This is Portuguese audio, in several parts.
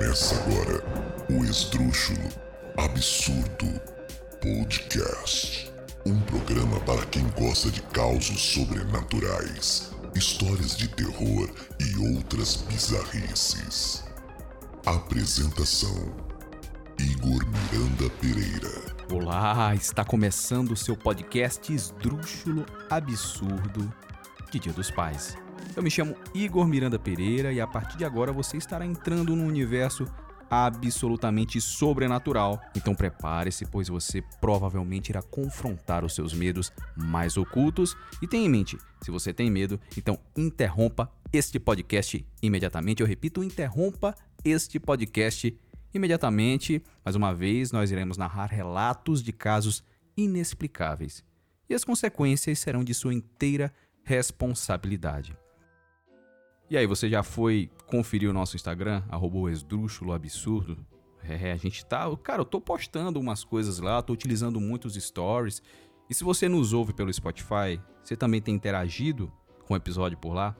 Começa agora o Esdrúxulo Absurdo Podcast. Um programa para quem gosta de causos sobrenaturais, histórias de terror e outras bizarrices. Apresentação: Igor Miranda Pereira. Olá, está começando o seu podcast Esdrúxulo Absurdo de Dia dos Pais. Eu me chamo Igor Miranda Pereira e a partir de agora você estará entrando num universo absolutamente sobrenatural. Então prepare-se, pois você provavelmente irá confrontar os seus medos mais ocultos. E tenha em mente, se você tem medo, então interrompa este podcast imediatamente. Eu repito, interrompa este podcast imediatamente. Mais uma vez, nós iremos narrar relatos de casos inexplicáveis. E as consequências serão de sua inteira responsabilidade. E aí, você já foi conferir o nosso Instagram, arroba esdrúxulo absurdo? É, a gente tá. Cara, eu tô postando umas coisas lá, tô utilizando muitos stories. E se você nos ouve pelo Spotify, você também tem interagido com o episódio por lá?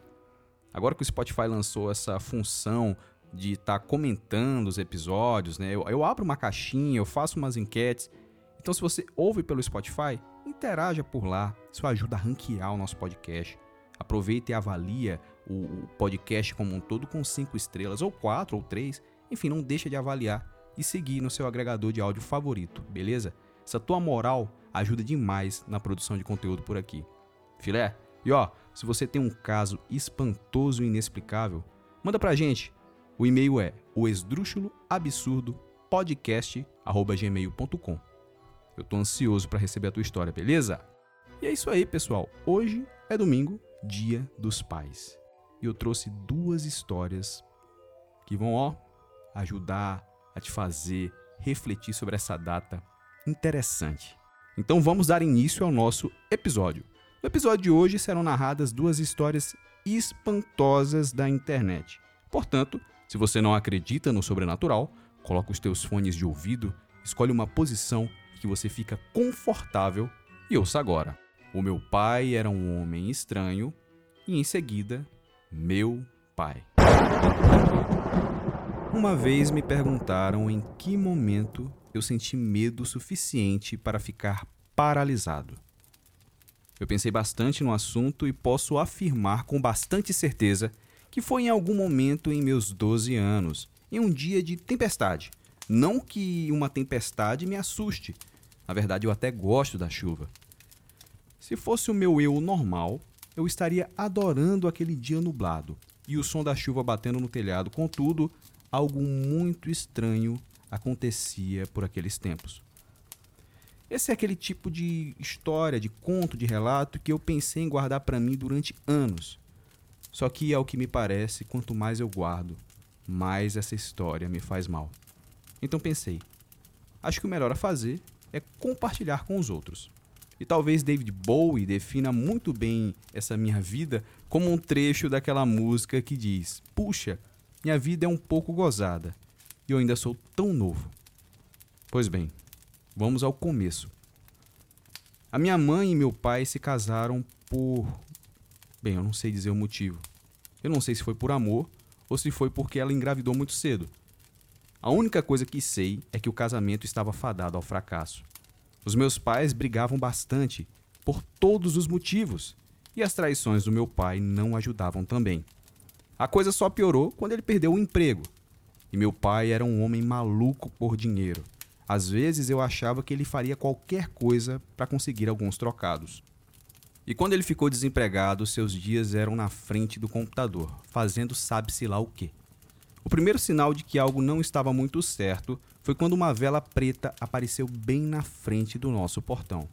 Agora que o Spotify lançou essa função de estar tá comentando os episódios, né? Eu, eu abro uma caixinha, eu faço umas enquetes. Então, se você ouve pelo Spotify, interaja por lá. Isso ajuda a ranquear o nosso podcast. Aproveita e avalia o, podcast como um todo com cinco estrelas, ou quatro, ou três. Enfim, não deixa de avaliar e seguir no seu agregador de áudio favorito, beleza? Essa tua moral ajuda demais na produção de conteúdo por aqui. Filé? E ó, se você tem um caso espantoso e inexplicável, manda pra gente. O e-mail é o Eu tô ansioso para receber a tua história, beleza? E é isso aí, pessoal. Hoje é domingo Dia dos Pais. E eu trouxe duas histórias que vão, ó, ajudar a te fazer refletir sobre essa data interessante. Então vamos dar início ao nosso episódio. No episódio de hoje serão narradas duas histórias espantosas da internet. Portanto, se você não acredita no sobrenatural, coloca os teus fones de ouvido, escolhe uma posição que você fica confortável e ouça agora. O meu pai era um homem estranho e em seguida, meu pai. Uma vez me perguntaram em que momento eu senti medo suficiente para ficar paralisado. Eu pensei bastante no assunto e posso afirmar com bastante certeza que foi em algum momento em meus 12 anos, em um dia de tempestade. Não que uma tempestade me assuste, na verdade eu até gosto da chuva. Se fosse o meu eu normal, eu estaria adorando aquele dia nublado e o som da chuva batendo no telhado. Contudo, algo muito estranho acontecia por aqueles tempos. Esse é aquele tipo de história, de conto, de relato que eu pensei em guardar para mim durante anos. Só que, ao que me parece, quanto mais eu guardo, mais essa história me faz mal. Então pensei, acho que o melhor a fazer é compartilhar com os outros. E talvez David Bowie defina muito bem essa minha vida como um trecho daquela música que diz: Puxa, minha vida é um pouco gozada e eu ainda sou tão novo. Pois bem, vamos ao começo. A minha mãe e meu pai se casaram por. Bem, eu não sei dizer o motivo. Eu não sei se foi por amor ou se foi porque ela engravidou muito cedo. A única coisa que sei é que o casamento estava fadado ao fracasso. Os meus pais brigavam bastante, por todos os motivos, e as traições do meu pai não ajudavam também. A coisa só piorou quando ele perdeu o emprego. E meu pai era um homem maluco por dinheiro. Às vezes eu achava que ele faria qualquer coisa para conseguir alguns trocados. E quando ele ficou desempregado, seus dias eram na frente do computador, fazendo sabe-se lá o quê. O primeiro sinal de que algo não estava muito certo foi quando uma vela preta apareceu bem na frente do nosso portão.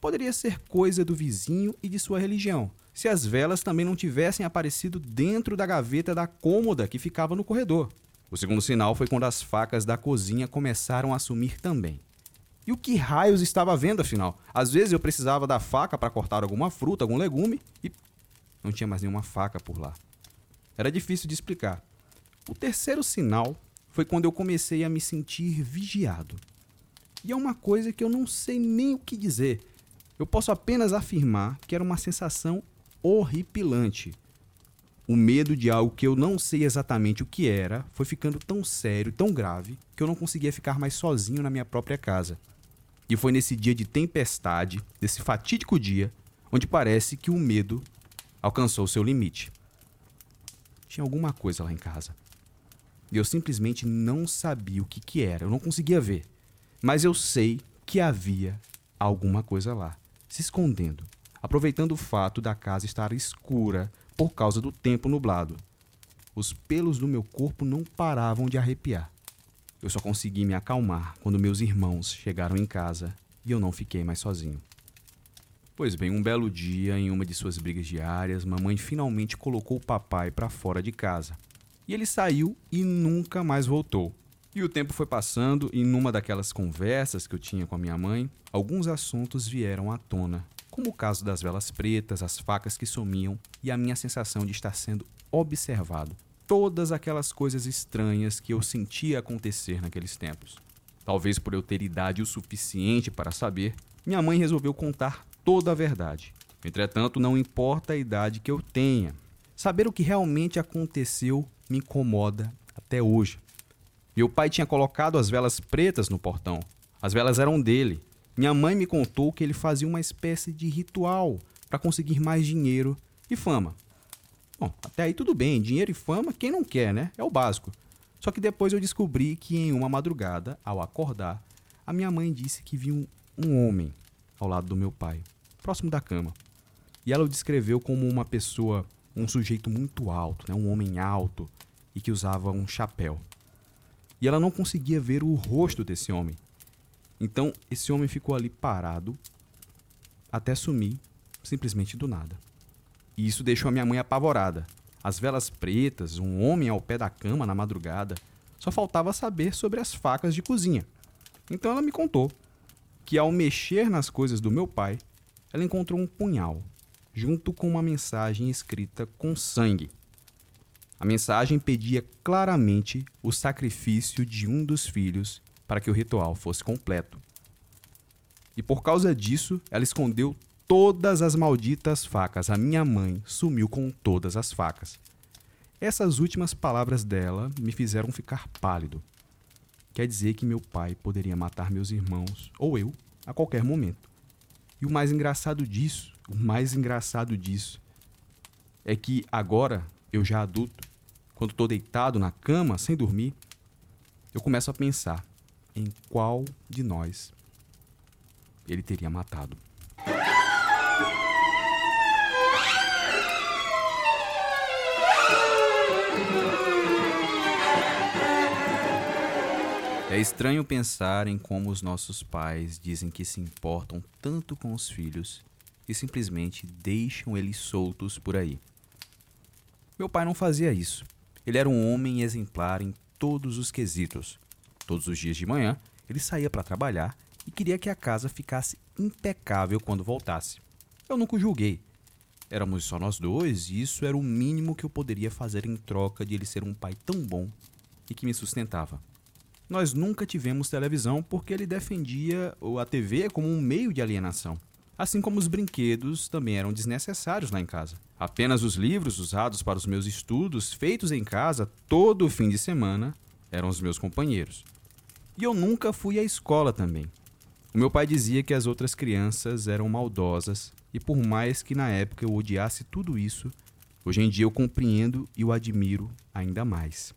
Poderia ser coisa do vizinho e de sua religião, se as velas também não tivessem aparecido dentro da gaveta da cômoda que ficava no corredor. O segundo sinal foi quando as facas da cozinha começaram a sumir também. E o que raios estava vendo afinal? Às vezes eu precisava da faca para cortar alguma fruta, algum legume e não tinha mais nenhuma faca por lá. Era difícil de explicar. O terceiro sinal foi quando eu comecei a me sentir vigiado. E é uma coisa que eu não sei nem o que dizer. Eu posso apenas afirmar que era uma sensação horripilante. o medo de algo que eu não sei exatamente o que era foi ficando tão sério, tão grave, que eu não conseguia ficar mais sozinho na minha própria casa. E foi nesse dia de tempestade, nesse fatídico dia, onde parece que o medo alcançou seu limite. Tinha alguma coisa lá em casa. E eu simplesmente não sabia o que, que era, eu não conseguia ver. Mas eu sei que havia alguma coisa lá, se escondendo, aproveitando o fato da casa estar escura por causa do tempo nublado. Os pelos do meu corpo não paravam de arrepiar. Eu só consegui me acalmar quando meus irmãos chegaram em casa e eu não fiquei mais sozinho. Pois bem, um belo dia, em uma de suas brigas diárias, mamãe finalmente colocou o papai para fora de casa. E ele saiu e nunca mais voltou. E o tempo foi passando e numa daquelas conversas que eu tinha com a minha mãe, alguns assuntos vieram à tona, como o caso das velas pretas, as facas que sumiam e a minha sensação de estar sendo observado. Todas aquelas coisas estranhas que eu sentia acontecer naqueles tempos. Talvez por eu ter idade o suficiente para saber, minha mãe resolveu contar toda a verdade. Entretanto, não importa a idade que eu tenha, saber o que realmente aconteceu me incomoda até hoje. Meu pai tinha colocado as velas pretas no portão. As velas eram dele. Minha mãe me contou que ele fazia uma espécie de ritual para conseguir mais dinheiro e fama. Bom, até aí tudo bem, dinheiro e fama, quem não quer, né? É o básico. Só que depois eu descobri que em uma madrugada, ao acordar, a minha mãe disse que viu um, homem ao lado do meu pai, próximo da cama. E ela o descreveu como uma pessoa, um sujeito muito alto, né? um homem alto e que usava um chapéu e ela não conseguia ver o rosto desse homem. Então, esse homem ficou ali parado até sumir, simplesmente do nada. E isso deixou a minha mãe apavorada. As velas pretas, um homem ao pé da cama na madrugada, só faltava saber sobre as facas de cozinha. Então ela me contou que ao mexer nas coisas do meu pai, ela encontrou um punhal, junto com uma mensagem escrita com sangue. A mensagem pedia claramente o sacrifício de um dos filhos para que o ritual fosse completo. E por causa disso, ela escondeu todas as malditas facas. A minha mãe sumiu com todas as facas. Essas últimas palavras dela me fizeram ficar pálido. Quer dizer que meu pai poderia matar meus irmãos, ou eu, a qualquer momento. E o mais engraçado disso, o mais engraçado disso, é que agora eu já adulto, quando estou deitado na cama sem dormir, eu começo a pensar em qual de nós ele teria matado. É estranho pensar em como os nossos pais dizem que se importam tanto com os filhos e simplesmente deixam eles soltos por aí. Meu pai não fazia isso. Ele era um homem exemplar em todos os quesitos. Todos os dias de manhã, ele saía para trabalhar e queria que a casa ficasse impecável quando voltasse. Eu nunca o julguei. Éramos só nós dois e isso era o mínimo que eu poderia fazer em troca de ele ser um pai tão bom e que me sustentava. Nós nunca tivemos televisão porque ele defendia a TV como um meio de alienação. Assim como os brinquedos também eram desnecessários lá em casa. Apenas os livros usados para os meus estudos, feitos em casa todo o fim de semana, eram os meus companheiros. E eu nunca fui à escola também. O meu pai dizia que as outras crianças eram maldosas, e por mais que na época eu odiasse tudo isso, hoje em dia eu compreendo e o admiro ainda mais.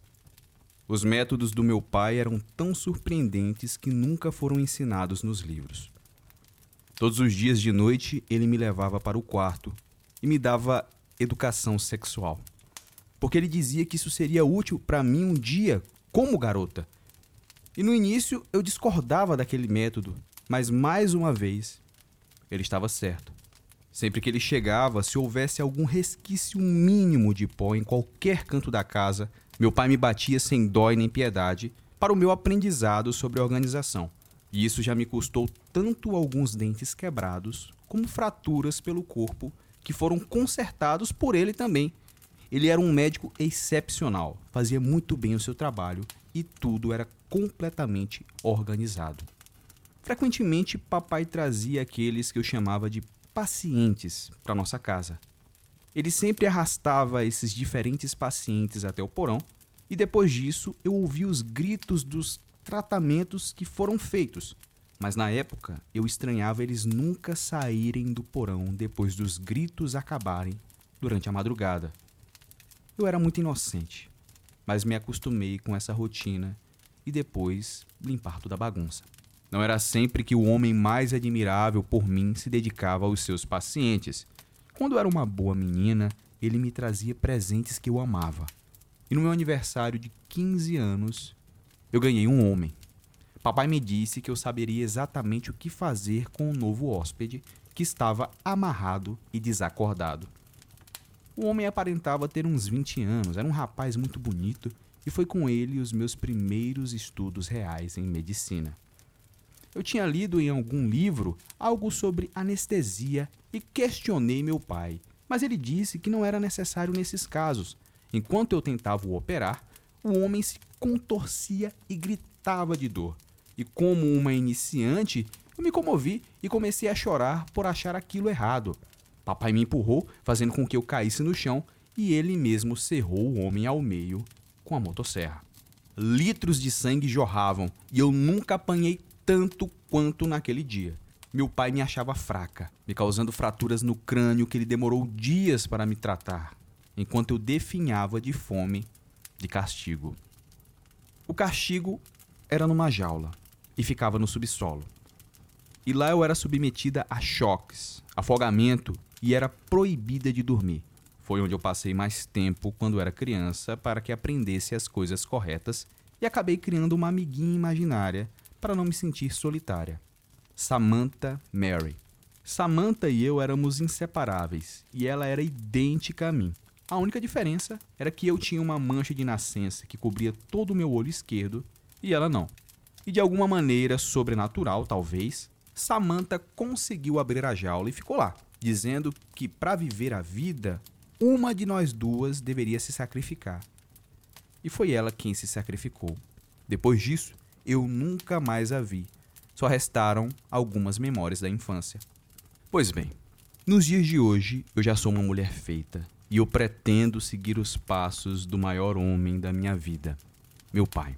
Os métodos do meu pai eram tão surpreendentes que nunca foram ensinados nos livros. Todos os dias de noite ele me levava para o quarto e me dava educação sexual. Porque ele dizia que isso seria útil para mim um dia como garota. E no início eu discordava daquele método, mas mais uma vez ele estava certo. Sempre que ele chegava, se houvesse algum resquício mínimo de pó em qualquer canto da casa, meu pai me batia sem dó e nem piedade para o meu aprendizado sobre organização. E isso já me custou tanto alguns dentes quebrados, como fraturas pelo corpo, que foram consertados por ele também. Ele era um médico excepcional, fazia muito bem o seu trabalho e tudo era completamente organizado. Frequentemente, papai trazia aqueles que eu chamava de pacientes para nossa casa. Ele sempre arrastava esses diferentes pacientes até o porão e depois disso eu ouvi os gritos dos tratamentos que foram feitos. Mas na época eu estranhava eles nunca saírem do porão depois dos gritos acabarem durante a madrugada. Eu era muito inocente, mas me acostumei com essa rotina e depois limpar toda a bagunça. Não era sempre que o homem mais admirável por mim se dedicava aos seus pacientes. Quando era uma boa menina, ele me trazia presentes que eu amava. E no meu aniversário de 15 anos, eu ganhei um homem. Papai me disse que eu saberia exatamente o que fazer com o novo hóspede que estava amarrado e desacordado. O homem aparentava ter uns 20 anos, era um rapaz muito bonito e foi com ele os meus primeiros estudos reais em medicina. Eu tinha lido em algum livro algo sobre anestesia e questionei meu pai, mas ele disse que não era necessário nesses casos. Enquanto eu tentava o operar, o homem se contorcia e gritava de dor. E como uma iniciante, eu me comovi e comecei a chorar por achar aquilo errado. Papai me empurrou, fazendo com que eu caísse no chão, e ele mesmo cerrou o homem ao meio com a motosserra. Litros de sangue jorravam e eu nunca apanhei tanto quanto naquele dia. Meu pai me achava fraca, me causando fraturas no crânio que ele demorou dias para me tratar, enquanto eu definhava de fome, de castigo. O castigo era numa jaula e ficava no subsolo. E lá eu era submetida a choques, afogamento e era proibida de dormir. Foi onde eu passei mais tempo quando era criança para que aprendesse as coisas corretas e acabei criando uma amiguinha imaginária para não me sentir solitária. Samantha Mary. Samantha e eu éramos inseparáveis e ela era idêntica a mim. A única diferença era que eu tinha uma mancha de nascença que cobria todo o meu olho esquerdo e ela não. E de alguma maneira sobrenatural, talvez, Samantha conseguiu abrir a jaula e ficou lá, dizendo que para viver a vida, uma de nós duas deveria se sacrificar. E foi ela quem se sacrificou. Depois disso, eu nunca mais a vi. Só restaram algumas memórias da infância. Pois bem, nos dias de hoje eu já sou uma mulher feita e eu pretendo seguir os passos do maior homem da minha vida, meu pai.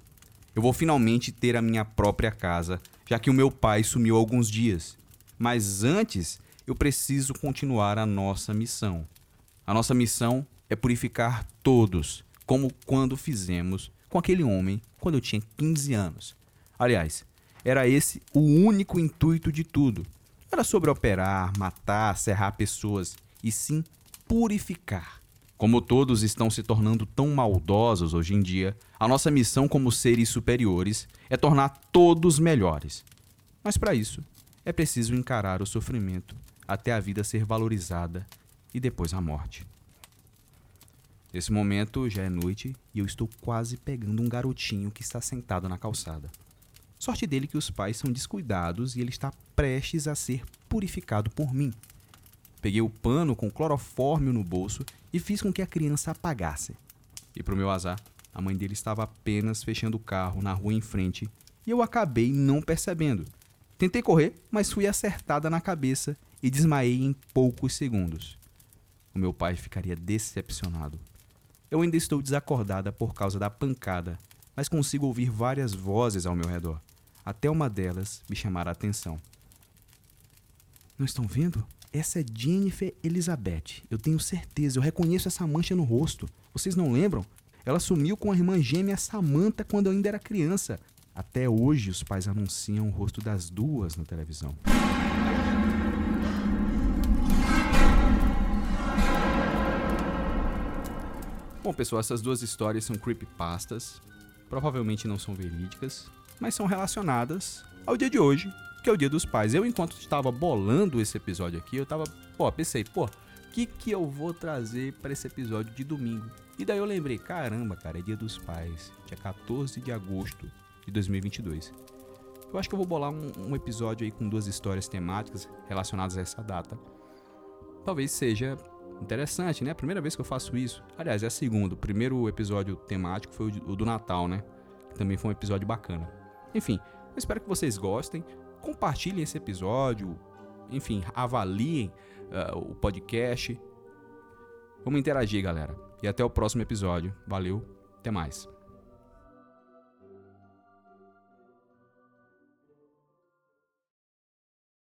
Eu vou finalmente ter a minha própria casa, já que o meu pai sumiu alguns dias. Mas antes, eu preciso continuar a nossa missão. A nossa missão é purificar todos, como quando fizemos com aquele homem quando eu tinha 15 anos. Aliás, era esse o único intuito de tudo. Era sobre operar, matar, serrar pessoas, e sim purificar. Como todos estão se tornando tão maldosos hoje em dia, a nossa missão como seres superiores é tornar todos melhores. Mas para isso, é preciso encarar o sofrimento até a vida ser valorizada e depois a morte. Nesse momento já é noite e eu estou quase pegando um garotinho que está sentado na calçada. Sorte dele que os pais são descuidados e ele está prestes a ser purificado por mim. Peguei o pano com clorofórmio no bolso e fiz com que a criança apagasse. E para o meu azar, a mãe dele estava apenas fechando o carro na rua em frente e eu acabei não percebendo. Tentei correr, mas fui acertada na cabeça e desmaiei em poucos segundos. O meu pai ficaria decepcionado. Eu ainda estou desacordada por causa da pancada, mas consigo ouvir várias vozes ao meu redor. Até uma delas me chamar a atenção. Não estão vendo? Essa é Jennifer Elizabeth. Eu tenho certeza, eu reconheço essa mancha no rosto. Vocês não lembram? Ela sumiu com a irmã gêmea Samantha quando eu ainda era criança. Até hoje os pais anunciam o rosto das duas na televisão. Bom, pessoal, essas duas histórias são creepypastas. Provavelmente não são verídicas, mas são relacionadas ao dia de hoje que é o Dia dos Pais. Eu, enquanto estava bolando esse episódio aqui, eu tava, pô, pensei, pô, o que que eu vou trazer para esse episódio de domingo? E daí eu lembrei, caramba, cara, é Dia dos Pais, dia 14 de agosto de 2022. Eu acho que eu vou bolar um, um episódio aí com duas histórias temáticas relacionadas a essa data. Talvez seja interessante, né? A primeira vez que eu faço isso. Aliás, é a segunda. O primeiro episódio temático foi o do Natal, né? Também foi um episódio bacana. Enfim, eu espero que vocês gostem compartilhem esse episódio, enfim, avaliem uh, o podcast. Vamos interagir, galera. E até o próximo episódio. Valeu, até mais.